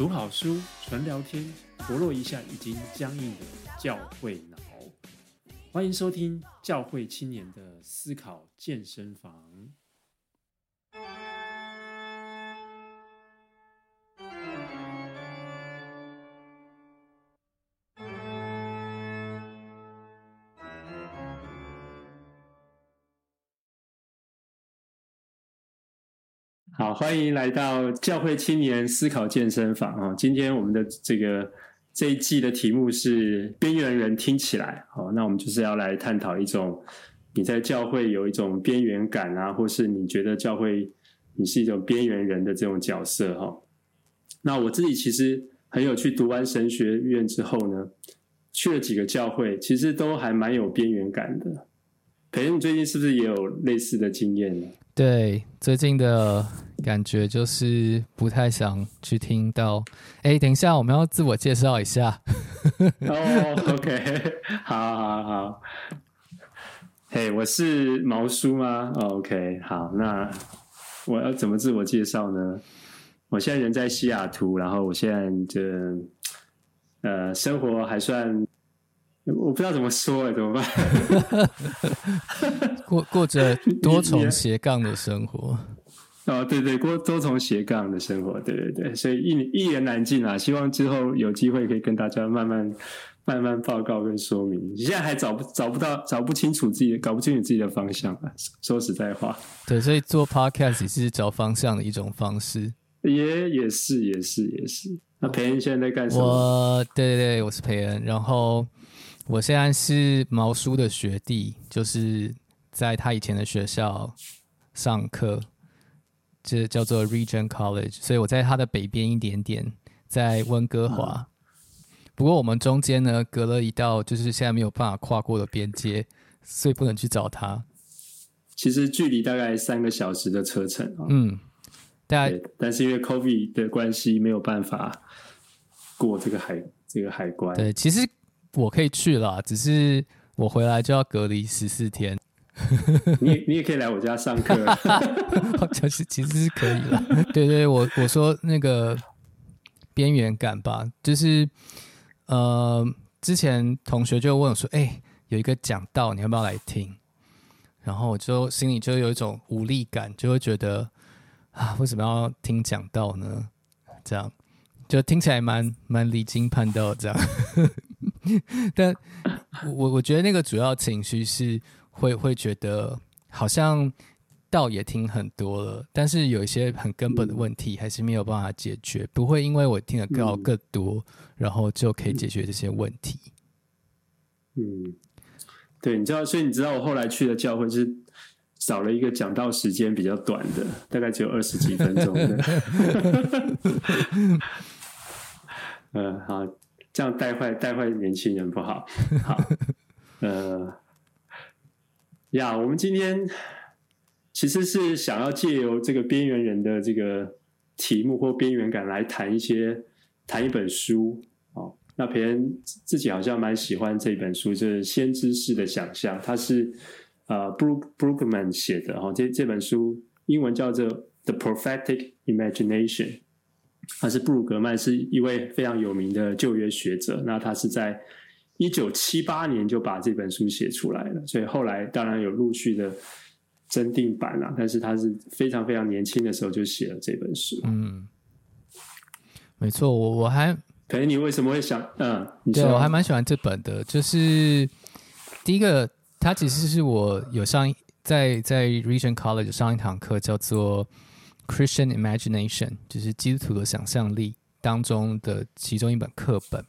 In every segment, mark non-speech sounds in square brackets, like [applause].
读好书，纯聊天，活络一下已经僵硬的教会脑。欢迎收听教会青年的思考健身房。好，欢迎来到教会青年思考健身房啊！今天我们的这个这一季的题目是“边缘人听起来”。好，那我们就是要来探讨一种你在教会有一种边缘感啊，或是你觉得教会你是一种边缘人的这种角色哈。那我自己其实很有趣，读完神学院之后呢，去了几个教会，其实都还蛮有边缘感的。培恩，你最近是不是也有类似的经验呢？对，最近的感觉就是不太想去听到。哎，等一下，我们要自我介绍一下。哦、，[laughs] OK，好好好。嘿、我是毛叔吗？OK，好，那我要怎么自我介绍呢？我现在人在西雅图，然后我现在就呃生活还算。我不知道怎么说哎，怎么办？[laughs] 过过着 [laughs] 多重斜杠的生活。哦，对对，过多重斜杠的生活，对对对，所以一一言难尽啊。希望之后有机会可以跟大家慢慢慢慢报告跟说明。你现在还找不找不到，找不清楚自己，搞不清楚自己的方向啊。说实在话，对，所以做 podcast 也是找方向的一种方式。也也是也是也是。那培恩现在在干什么？我对对对，我是培恩，然后。我现在是毛叔的学弟，就是在他以前的学校上课，这叫做 Regent College，所以我在他的北边一点点，在温哥华。不过我们中间呢，隔了一道就是现在没有办法跨过的边界，所以不能去找他。其实距离大概三个小时的车程啊。嗯，大概，但是因为 COVID 的关系，没有办法过这个海这个海关。对，其实。我可以去了，只是我回来就要隔离十四天。你你也可以来我家上课，[laughs] 就是其实是可以了。[laughs] 对对，我我说那个边缘感吧，就是呃，之前同学就问我说：“哎、欸，有一个讲道，你要不要来听？”然后我就心里就有一种无力感，就会觉得啊，为什么要听讲道呢？这样就听起来蛮蛮离经叛道这样。[laughs] 但我我觉得那个主要情绪是会会觉得好像道也听很多了，但是有一些很根本的问题还是没有办法解决，不会因为我听的道更多，然后就可以解决这些问题。嗯，对，你知道，所以你知道我后来去的教会是找了一个讲道时间比较短的，大概只有二十几分钟的。[laughs] 嗯，好。这样带坏带坏年轻人不好。[laughs] 好，呃，呀，我们今天其实是想要借由这个边缘人的这个题目或边缘感来谈一些谈一本书。哦，那培恩自己好像蛮喜欢这本书，就是《先知式的想象》，它是呃 Brookman 写的。哦，这这本书英文叫做《The Prophetic Imagination》。他是布鲁格曼，是一位非常有名的旧约学者。那他是在一九七八年就把这本书写出来了，所以后来当然有陆续的增订版了。但是他是非常非常年轻的时候就写了这本书。嗯，没错，我我还可能你为什么会想？嗯，你对，我还蛮喜欢这本的。就是第一个，他其实是我有上在在 Regent College 上一堂课，叫做。Christian Imagination 就是基督徒的想象力当中的其中一本课本。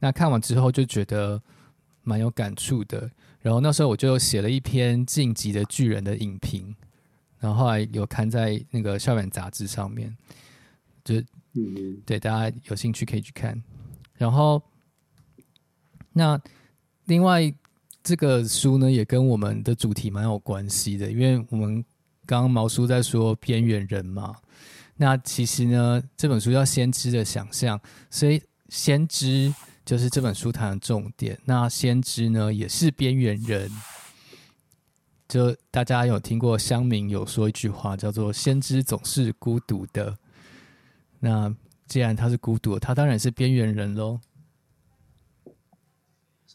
那看完之后就觉得蛮有感触的。然后那时候我就写了一篇《晋级的巨人》的影评，然后后来有刊在那个校园杂志上面。就嗯，对，大家有兴趣可以去看。然后那另外这个书呢，也跟我们的主题蛮有关系的，因为我们。刚刚毛叔在说边缘人嘛，那其实呢，这本书叫《先知的想象》，所以先知就是这本书谈的重点。那先知呢，也是边缘人。就大家有听过乡民有说一句话，叫做“先知总是孤独的”。那既然他是孤独，他当然是边缘人喽。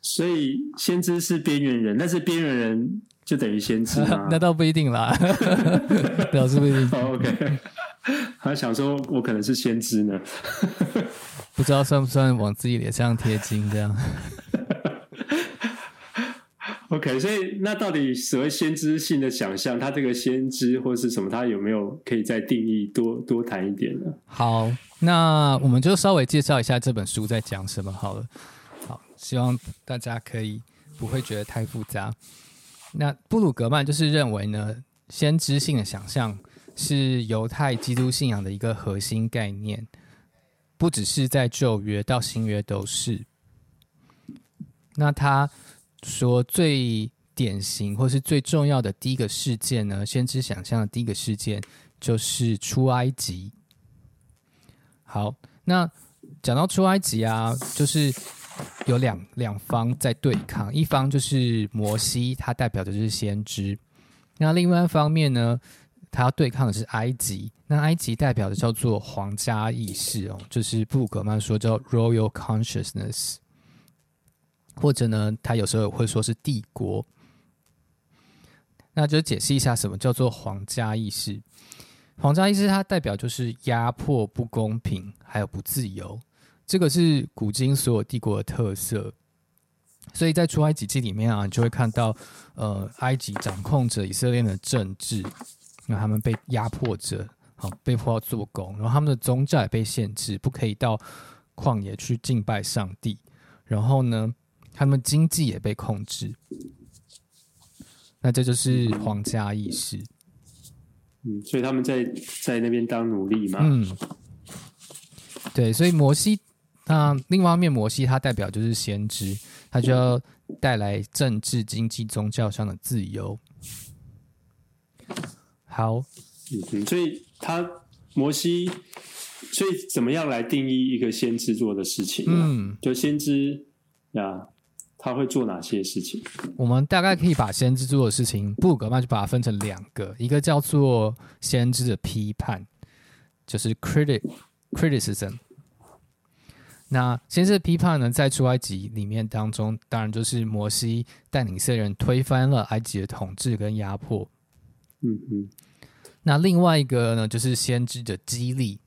所以先知是边缘人，但是边缘人就等于先知吗？[laughs] 那倒不一定啦，[laughs] 表示不一定。Oh, OK，他想说我可能是先知呢，不知道算不算往自己脸上贴金这样。[laughs] OK，所以那到底所谓先知性的想象，他这个先知或是什么，他有没有可以再定义多多谈一点呢？好，那我们就稍微介绍一下这本书在讲什么好了。好，希望大家可以不会觉得太复杂。那布鲁格曼就是认为呢，先知性的想象是犹太基督信仰的一个核心概念，不只是在旧约到新约都是。那他。说最典型或是最重要的第一个事件呢，先知想象的第一个事件就是出埃及。好，那讲到出埃及啊，就是有两两方在对抗，一方就是摩西，他代表的就是先知；那另外一方面呢，他要对抗的是埃及，那埃及代表的叫做皇家意识哦，就是布鲁格曼说叫 Royal Consciousness。或者呢，他有时候会说是帝国，那就解释一下什么叫做皇家意识。皇家意识它代表就是压迫、不公平，还有不自由，这个是古今所有帝国的特色。所以在出埃及记里面啊，你就会看到，呃，埃及掌控着以色列的政治，那他们被压迫着，好被迫要做工，然后他们的宗教也被限制，不可以到旷野去敬拜上帝，然后呢，他们经济也被控制，那这就是皇家意识。嗯，所以他们在在那边当奴隶嘛。嗯，对，所以摩西，那另外一面摩西他代表就是先知，他就要带来政治、经济、宗教上的自由。好，嗯，所以他摩西，所以怎么样来定义一个先知做的事情？嗯，就先知呀。他会做哪些事情？我们大概可以把先知做的事情，布鲁格曼就把它分成两个，一个叫做先知的批判，就是 critic criticism。那先知的批判呢，在出埃及里面当中，当然就是摩西带领以色列人推翻了埃及的统治跟压迫。嗯嗯。那另外一个呢，就是先知的激励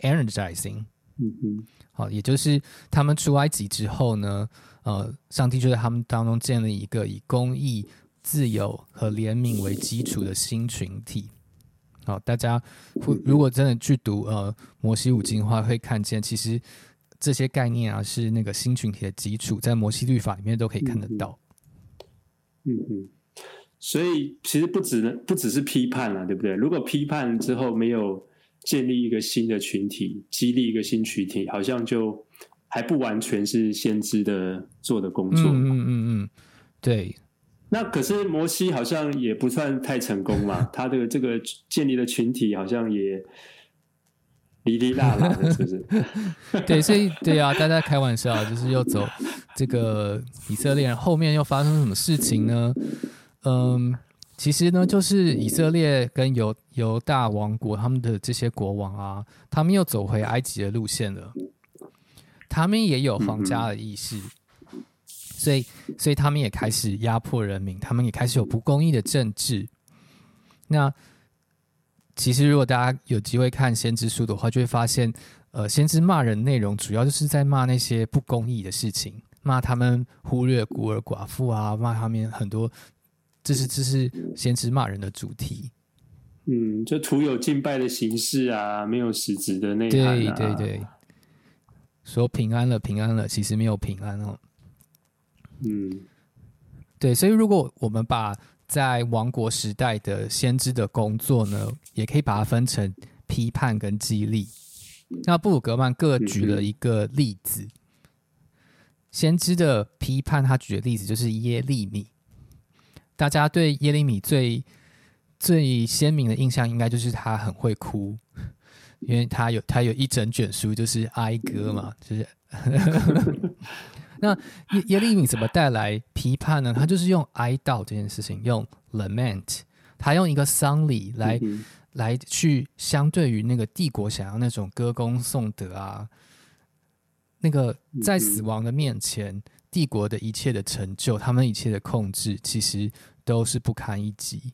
energizing。嗯嗯。好，也就是他们出埃及之后呢。呃，上帝就在他们当中建立一个以公义、自由和怜悯为基础的新群体。好，大家会如果真的去读呃摩西五经的话，会看见其实这些概念啊是那个新群体的基础，在摩西律法里面都可以看得到。嗯嗯，所以其实不只不只是批判了，对不对？如果批判之后没有建立一个新的群体，激励一个新群体，好像就。还不完全是先知的做的工作。嗯嗯嗯，对。那可是摩西好像也不算太成功嘛，他的这个建立的群体好像也哩哩啦啦的，是不是？[laughs] 对，所以对啊，大家开玩笑，就是又走这个以色列后面又发生什么事情呢？嗯，其实呢，就是以色列跟犹犹大王国他们的这些国王啊，他们又走回埃及的路线了。他们也有皇家的意识，所以，所以他们也开始压迫人民，他们也开始有不公义的政治。那其实，如果大家有机会看先知书的话，就会发现，呃，先知骂人内容主要就是在骂那些不公义的事情，骂他们忽略孤儿寡妇啊，骂他们很多，这是这是先知骂人的主题。嗯，就徒有敬拜的形式啊，没有实质的内涵啊。对对对。说平安了，平安了，其实没有平安哦。嗯，对，所以如果我们把在王国时代的先知的工作呢，也可以把它分成批判跟激励。那布鲁格曼各举了一个例子，嗯、先知的批判，他举的例子就是耶利米。大家对耶利米最最鲜明的印象，应该就是他很会哭。因为他有他有一整卷书就是哀歌嘛，就是 [laughs] 那耶耶利米怎么带来批判呢？他就是用哀悼这件事情，用 lament，他用一个丧礼来来去相对于那个帝国想要那种歌功颂德啊，那个在死亡的面前，帝国的一切的成就，他们一切的控制，其实都是不堪一击。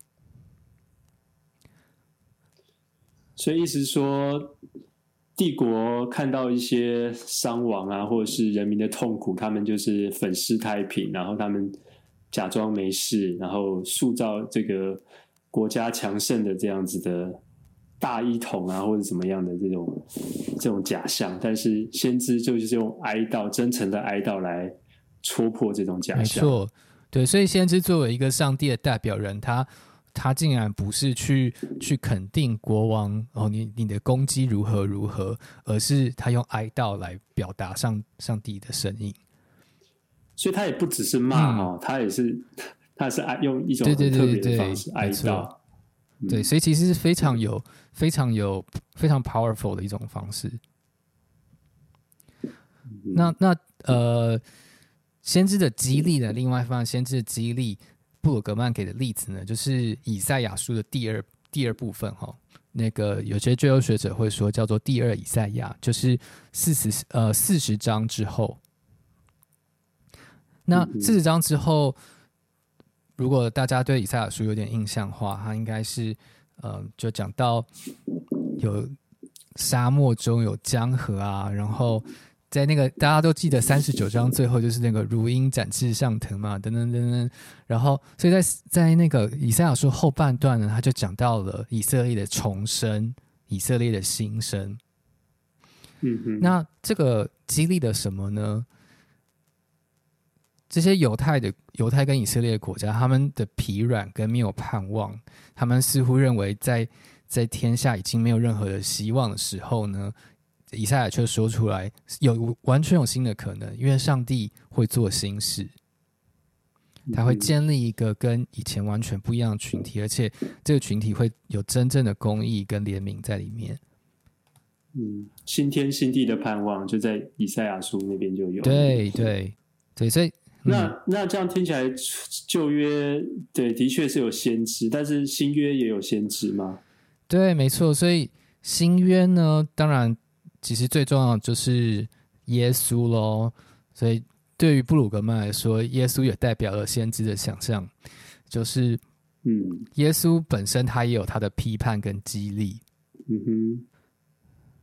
所以意思是说，帝国看到一些伤亡啊，或者是人民的痛苦，他们就是粉饰太平，然后他们假装没事，然后塑造这个。国家强盛的这样子的大一统啊，或者怎么样的这种这种假象，但是先知就是用哀悼、真诚的哀悼来戳破这种假象。没错，对，所以先知作为一个上帝的代表人，他他竟然不是去去肯定国王哦，你你的攻击如何如何，而是他用哀悼来表达上上帝的声音。所以他也不只是骂哦，嗯、他也是。[laughs] 他是爱用一种很特别的方式哀悼，对，所以其实是非常有、非常有、非常 powerful 的一种方式。那那呃，先知的激励呢？另外一方面，先知的激励，布鲁格曼给的例子呢，就是以赛亚书的第二第二部分哈。那个有些最后学者会说叫做第二以赛亚，就是四十呃四十章之后。那四十章之后。如果大家对以赛亚书有点印象的话，它应该是，呃，就讲到有沙漠中有江河啊，然后在那个大家都记得三十九章最后就是那个如鹰展翅上腾嘛，等等等等，然后所以在在那个以赛亚书后半段呢，他就讲到了以色列的重生，以色列的新生。嗯嗯，那这个激励的什么呢？这些犹太的犹太跟以色列的国家，他们的疲软跟没有盼望，他们似乎认为在在天下已经没有任何的希望的时候呢，以赛亚却说出来有完全有新的可能，因为上帝会做新事，他会建立一个跟以前完全不一样的群体，而且这个群体会有真正的公义跟怜悯在里面。嗯，新天新地的盼望就在以赛亚书那边就有。对对对，所以。那那这样听起来，旧约对的确是有先知，但是新约也有先知吗？对，没错。所以新约呢，当然其实最重要的就是耶稣喽。所以对于布鲁格曼来说，耶稣也代表了先知的想象，就是嗯，耶稣本身他也有他的批判跟激励。嗯哼，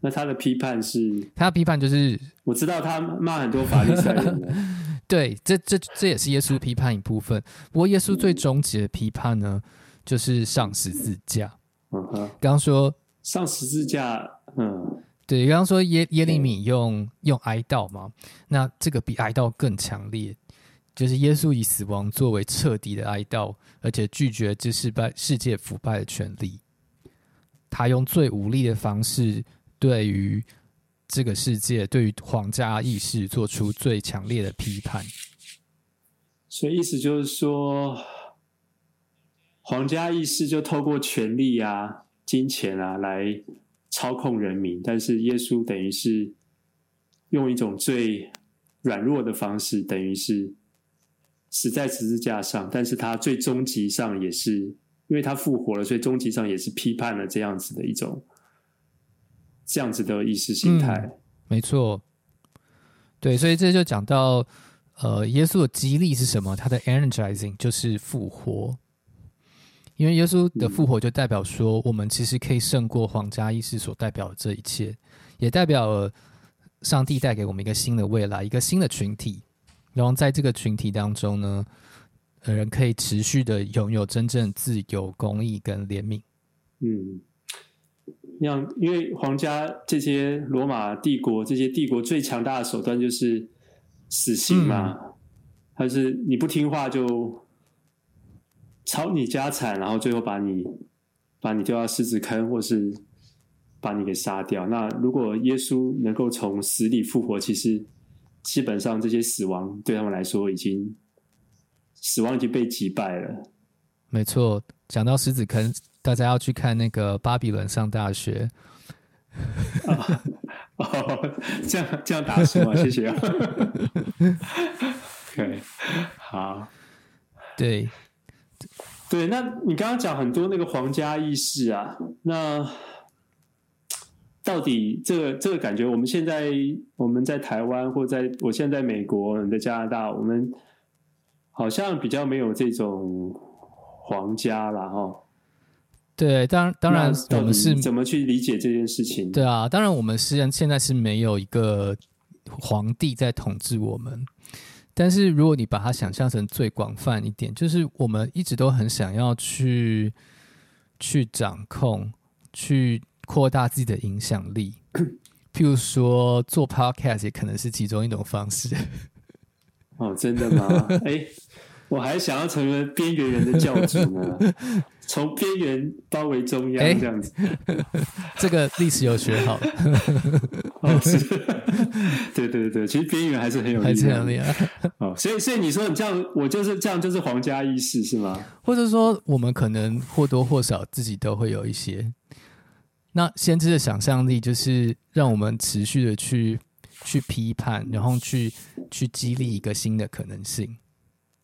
那他的批判是？他的批判就是我知道他骂很多法律赛人。[laughs] 对，这这这也是耶稣批判一部分。不过，耶稣最终极的批判呢，就是上十字架。嗯哼，刚刚说上十字架，嗯，对，刚刚说耶耶利米用用哀悼嘛，那这个比哀悼更强烈，就是耶稣以死亡作为彻底的哀悼，而且拒绝这世败世界腐败的权利。他用最无力的方式对于。这个世界对于皇家意识做出最强烈的批判，所以意思就是说，皇家意识就透过权力啊、金钱啊来操控人民，但是耶稣等于是用一种最软弱的方式，等于是死在十字架上，但是他最终极上也是因为他复活了，所以终极上也是批判了这样子的一种。这样子的意识形态，没错，对，所以这就讲到，呃，耶稣的激励是什么？他的 energizing 就是复活，因为耶稣的复活就代表说，我们其实可以胜过皇家意识所代表的这一切，也代表了上帝带给我们一个新的未来，一个新的群体，然后在这个群体当中呢，人可以持续的拥有真正自由、公义跟怜悯，嗯。像因为皇家这些罗马帝国这些帝国最强大的手段就是死刑嘛，还、嗯、是你不听话就抄你家产，然后最后把你把你丢到狮子坑，或是把你给杀掉。那如果耶稣能够从死里复活，其实基本上这些死亡对他们来说已经死亡已经被击败了。没错，讲到狮子坑。大家要去看那个《巴比伦上大学》哦。[laughs] 哦，这样这样打书吗？[laughs] 谢谢啊。[laughs] OK，好，对，对，那你刚刚讲很多那个皇家意识啊，那到底这个这个感觉，我们现在我们在台湾或在我现在在美国，你在加拿大，我们好像比较没有这种皇家了哈。对，当当然我们是怎么去理解这件事情？对啊，当然我们实际上现在是没有一个皇帝在统治我们。但是如果你把它想象成最广泛一点，就是我们一直都很想要去去掌控、去扩大自己的影响力。[clears throat] 譬如说做 podcast 也可能是其中一种方式。哦，真的吗？[laughs] 哎，我还想要成为边缘人的教主呢。[laughs] 从边缘包围中央这样子，欸、[laughs] 这个历史有学好。[laughs] 对对对，其实边缘还是很有力量所以所以你说你这样，我就是这样，就是皇家意识是吗？或者说，我们可能或多或少自己都会有一些。那先知的想象力，就是让我们持续的去去批判，然后去去激励一个新的可能性。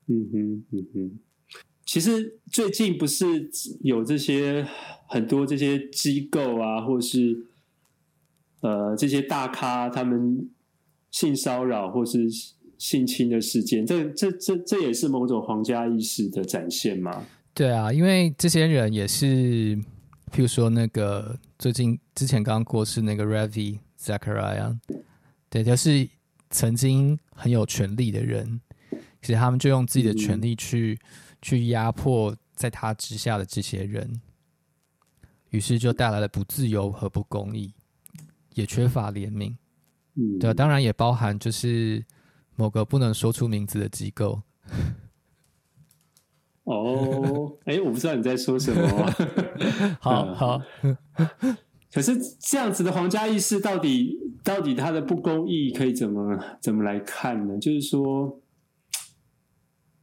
嗯哼，嗯哼。其实最近不是有这些很多这些机构啊，或是呃这些大咖他们性骚扰或是性侵的事件，这这这这也是某种皇家意识的展现吗？对啊，因为这些人也是，譬如说那个最近之前刚过世那个 Ravi Zachariah，对，就是曾经很有权力的人，其实他们就用自己的权力去。嗯去压迫在他之下的这些人，于是就带来了不自由和不公义，也缺乏怜悯。嗯，对，当然也包含就是某个不能说出名字的机构。哦，哎，我不知道你在说什么。[laughs] 好好，[laughs] 可是这样子的皇家意识，到底到底它的不公义可以怎么怎么来看呢？就是说，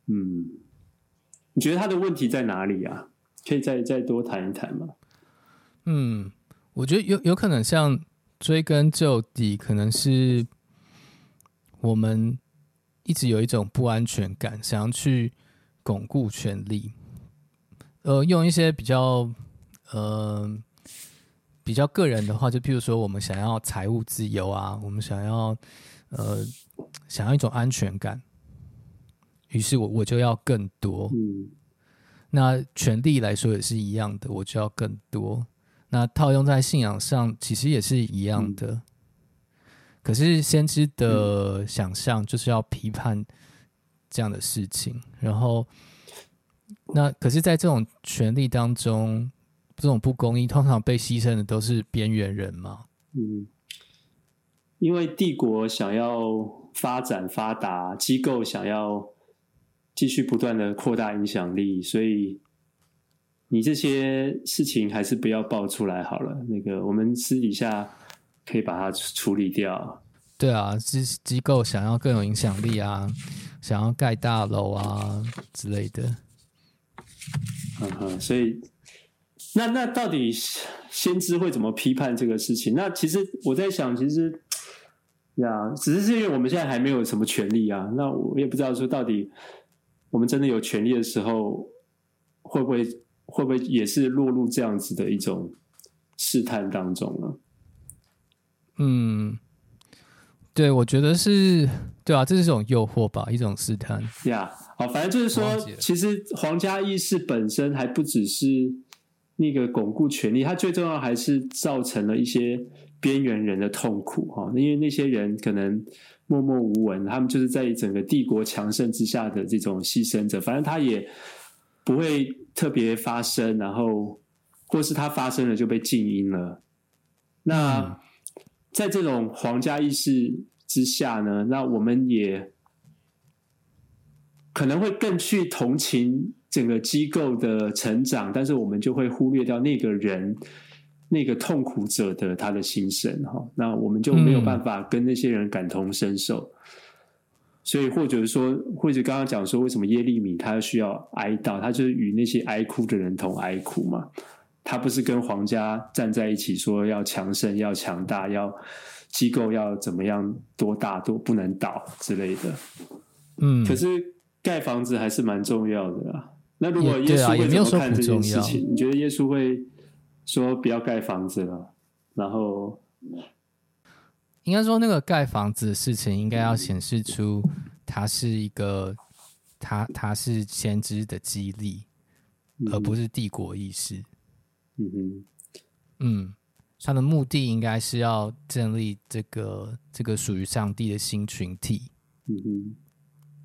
嗯。你觉得他的问题在哪里啊？可以再再多谈一谈吗？嗯，我觉得有有可能像追根究底，可能是我们一直有一种不安全感，想要去巩固权力，呃，用一些比较呃比较个人的话，就譬如说，我们想要财务自由啊，我们想要呃想要一种安全感。于是我我就要更多，嗯，那权力来说也是一样的，我就要更多。那套用在信仰上，其实也是一样的。嗯、可是先知的想象就是要批判这样的事情，然后那可是，在这种权力当中，这种不公义通常被牺牲的都是边缘人嘛？嗯，因为帝国想要发展发达，机构想要。继续不断的扩大影响力，所以你这些事情还是不要爆出来好了。那个我们私底下可以把它处理掉。对啊，机机构想要更有影响力啊，想要盖大楼啊之类的。嗯哼，所以那那到底先知会怎么批判这个事情？那其实我在想，其实呀，只是因为我们现在还没有什么权利啊，那我也不知道说到底。我们真的有权利的时候，会不会会不会也是落入这样子的一种试探当中呢？嗯，对，我觉得是对啊，这是一种诱惑吧，一种试探。呀，好，反正就是说，其实皇家意识本身还不只是那个巩固权力，它最重要还是造成了一些边缘人的痛苦哈，因为那些人可能。默默无闻，他们就是在整个帝国强盛之下的这种牺牲者。反正他也不会特别发声，然后或是他发生了就被静音了。那在这种皇家意识之下呢，那我们也可能会更去同情整个机构的成长，但是我们就会忽略掉那个人。那个痛苦者的他的心声哈，那我们就没有办法跟那些人感同身受，嗯、所以或者说，或者刚刚讲说，为什么耶利米他需要哀悼，他就是与那些哀哭的人同哀哭嘛，他不是跟皇家站在一起说要强盛、要强大、要机构要怎么样多大多不能倒之类的，嗯，可是盖房子还是蛮重要的啊，那如果耶稣会怎么看这件事情？啊、你觉得耶稣会说不要盖房子了？然后应该说那个盖房子的事情，应该要显示出他是一个他他是先知的激励，嗯、而不是帝国意识。嗯哼，嗯，他的目的应该是要建立这个这个属于上帝的新群体。嗯哼，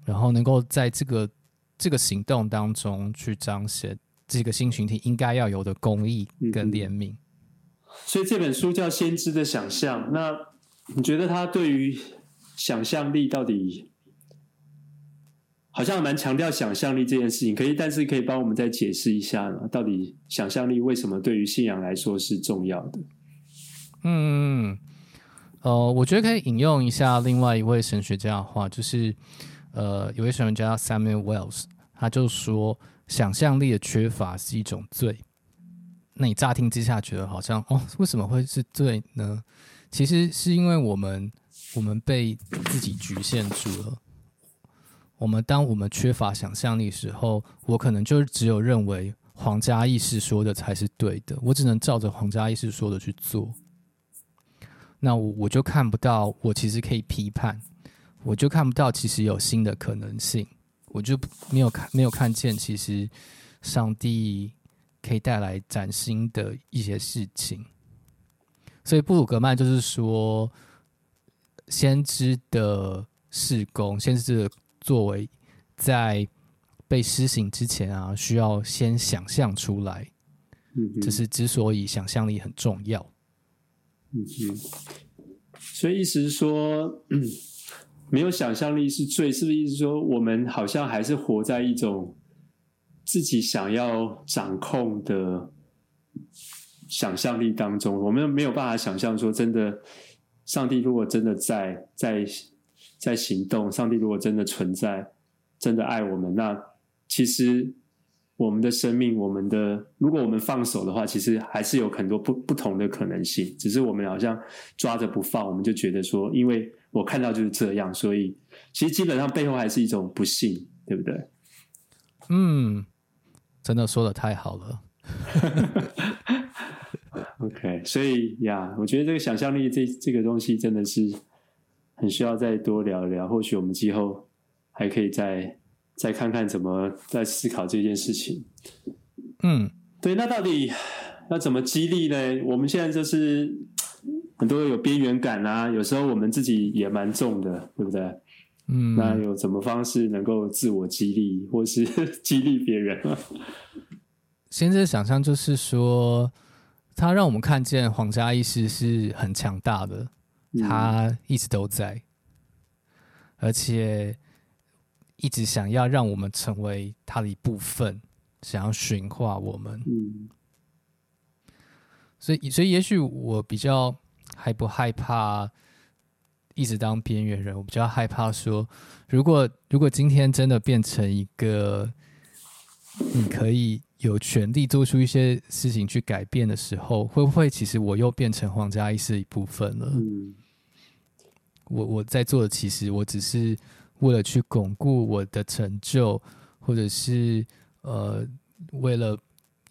然后能够在这个。这个行动当中去彰显这个新群体应该要有的公义跟怜悯，嗯，所以这本书叫《先知的想象》。那你觉得他对于想象力到底好像蛮强调想象力这件事情？可以，但是可以帮我们再解释一下吗？到底想象力为什么对于信仰来说是重要的？嗯，呃，我觉得可以引用一下另外一位神学家的话，就是。呃，有位神学家 Samuel Wells，他就说，想象力的缺乏是一种罪。那你乍听之下觉得好像哦，为什么会是罪呢？其实是因为我们我们被自己局限住了。我们当我们缺乏想象力的时候，我可能就只有认为皇家意识说的才是对的，我只能照着皇家意识说的去做。那我我就看不到，我其实可以批判。我就看不到，其实有新的可能性，我就没有看，没有看见，其实上帝可以带来崭新的一些事情。所以布鲁格曼就是说，先知的事工，先知的作为，在被施行之前啊，需要先想象出来。嗯，这是之所以想象力很重要。嗯嗯，所以意思是说，嗯。没有想象力是罪，是不是意思说我们好像还是活在一种自己想要掌控的想象力当中？我们没有办法想象说，真的，上帝如果真的在在在行动，上帝如果真的存在，真的爱我们，那其实我们的生命，我们的如果我们放手的话，其实还是有很多不不同的可能性。只是我们好像抓着不放，我们就觉得说，因为。我看到就是这样，所以其实基本上背后还是一种不幸，对不对？嗯，真的说的太好了。OK，所以呀，我觉得这个想象力这这个东西真的是很需要再多聊一聊。或许我们今后还可以再再看看怎么再思考这件事情。嗯，对，那到底要怎么激励呢？我们现在就是。很多有边缘感啊，有时候我们自己也蛮重的，对不对？嗯，那有什么方式能够自我激励，或是 [laughs] 激励别人？先知想象就是说，他让我们看见皇家意识是很强大的，他一直都在，而且一直想要让我们成为他的一部分，想要驯化我们。嗯，所以，所以也许我比较。还不害怕一直当边缘人？我比较害怕说，如果如果今天真的变成一个你可以有权利做出一些事情去改变的时候，会不会其实我又变成皇家意识的一部分了？嗯，我我在做的其实我只是为了去巩固我的成就，或者是呃为了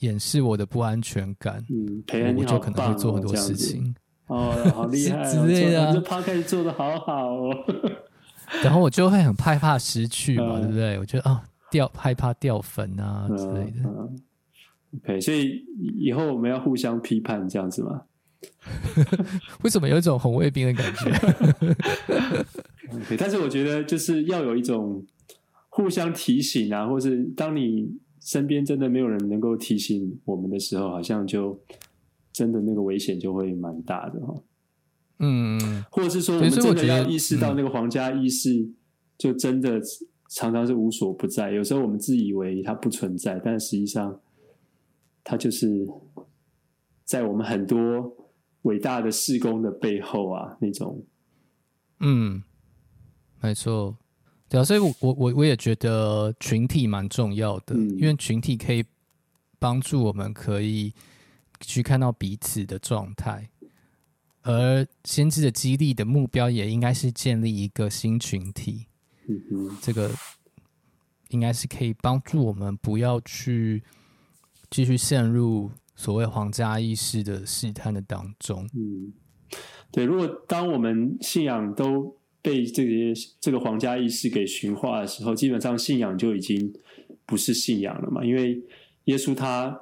掩饰我的不安全感。嗯，培恩，我就可能会做很多事情。哦，好厉 [laughs] 害、哦！之类的、啊，这 podcast 做的好好哦。[laughs] 然后我就会很害怕失去嘛，嗯、对不对？我觉得啊，掉害怕掉粉啊之类的。嗯嗯、OK，所以以后我们要互相批判这样子吗？[laughs] 为什么有一种红卫兵的感觉？[laughs] OK，但是我觉得就是要有一种互相提醒啊，或是当你身边真的没有人能够提醒我们的时候，好像就。真的那个危险就会蛮大的哈，嗯，或者是说我们真的要意识到那个皇家意识，就真的常常是无所不在。有时候我们自以为它不存在，但实际上它就是在我们很多伟大的事工的背后啊，那种，嗯，没错，对啊，所以我我我我也觉得群体蛮重要的，嗯，因为群体可以帮助我们可以。去看到彼此的状态，而先知的激励的目标也应该是建立一个新群体。嗯哼，这个应该是可以帮助我们不要去继续陷入所谓皇家意识的试探的当中。嗯，对。如果当我们信仰都被这些这个皇家意识给驯化的时候，基本上信仰就已经不是信仰了嘛。因为耶稣他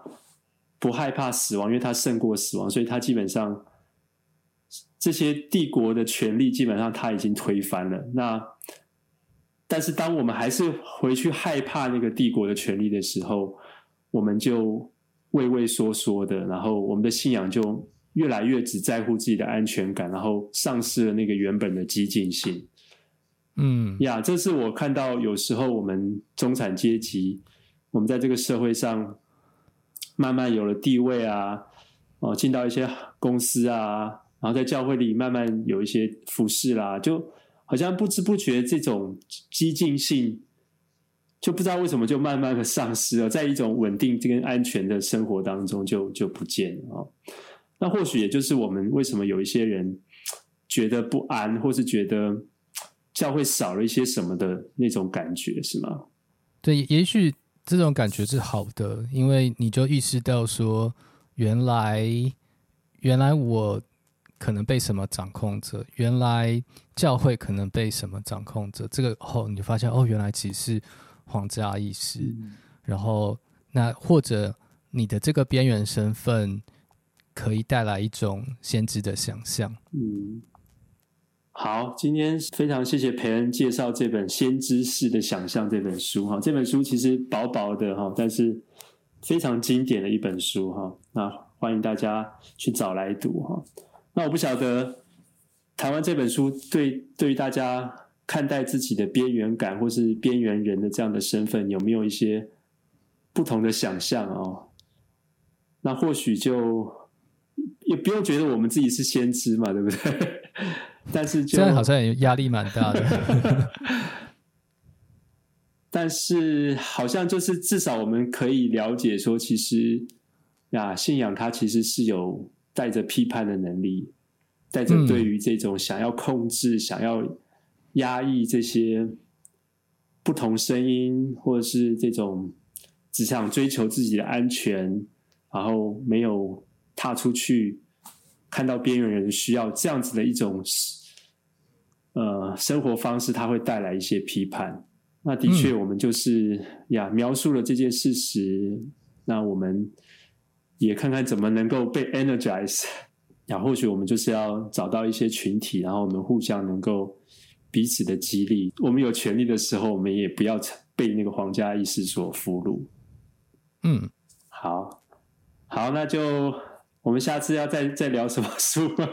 不害怕死亡，因为他胜过死亡，所以他基本上这些帝国的权力基本上他已经推翻了。那但是当我们还是回去害怕那个帝国的权利的时候，我们就畏畏缩缩的，然后我们的信仰就。越来越只在乎自己的安全感，然后丧失了那个原本的激进性。嗯，呀，这是我看到有时候我们中产阶级，我们在这个社会上慢慢有了地位啊，哦，进到一些公司啊，然后在教会里慢慢有一些服侍啦，就好像不知不觉这种激进性，就不知道为什么就慢慢的丧失了，在一种稳定跟安全的生活当中就就不见了哦。那或许也就是我们为什么有一些人觉得不安，或是觉得教会少了一些什么的那种感觉，是吗？对，也许这种感觉是好的，因为你就意识到说，原来原来我可能被什么掌控着，原来教会可能被什么掌控着。这个后，你就发现哦，原来其实是皇家意识。嗯、然后，那或者你的这个边缘身份。可以带来一种先知的想象。嗯，好，今天非常谢谢培恩介绍这本《先知式的想象》这本书哈。这本书其实薄薄的哈，但是非常经典的一本书哈。那欢迎大家去找来读哈。那我不晓得台湾这本书对对于大家看待自己的边缘感或是边缘人的这样的身份有没有一些不同的想象哦？那或许就。也不用觉得我们自己是先知嘛，对不对？[laughs] 但是就现在好像也压力蛮大的。[laughs] 但是好像就是至少我们可以了解说，其实呀，信仰它其实是有带着批判的能力，带着对于这种想要控制、嗯、想要压抑这些不同声音，或者是这种只想追求自己的安全，然后没有。踏出去，看到边缘人需要这样子的一种呃生活方式，它会带来一些批判。那的确，我们就是、嗯、呀描述了这件事实。那我们也看看怎么能够被 energize。呀，或许我们就是要找到一些群体，然后我们互相能够彼此的激励。我们有权利的时候，我们也不要被那个皇家意识所俘虏。嗯，好，好，那就。我们下次要再再聊什么书吗？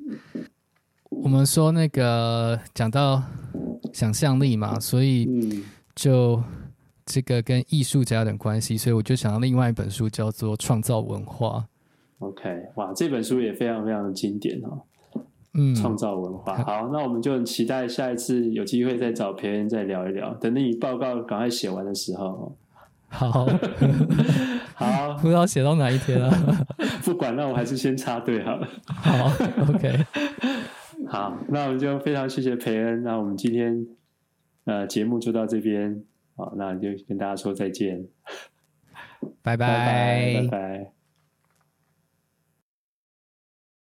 [laughs] 我们说那个讲到想象力嘛，所以就这个跟艺术家有点关系，所以我就想到另外一本书叫做《创造文化》。OK，哇，这本书也非常非常的经典哦。嗯，创造文化。好，那我们就很期待下一次有机会再找培恩再聊一聊。等你报告赶快写完的时候。好，[laughs] 好，不知道写到哪一天啊？[laughs] 不管，那我还是先插队好了。好，OK，好，那我们就非常谢谢培恩。那我们今天呃节目就到这边，好，那就跟大家说再见，拜拜，拜拜。拜拜。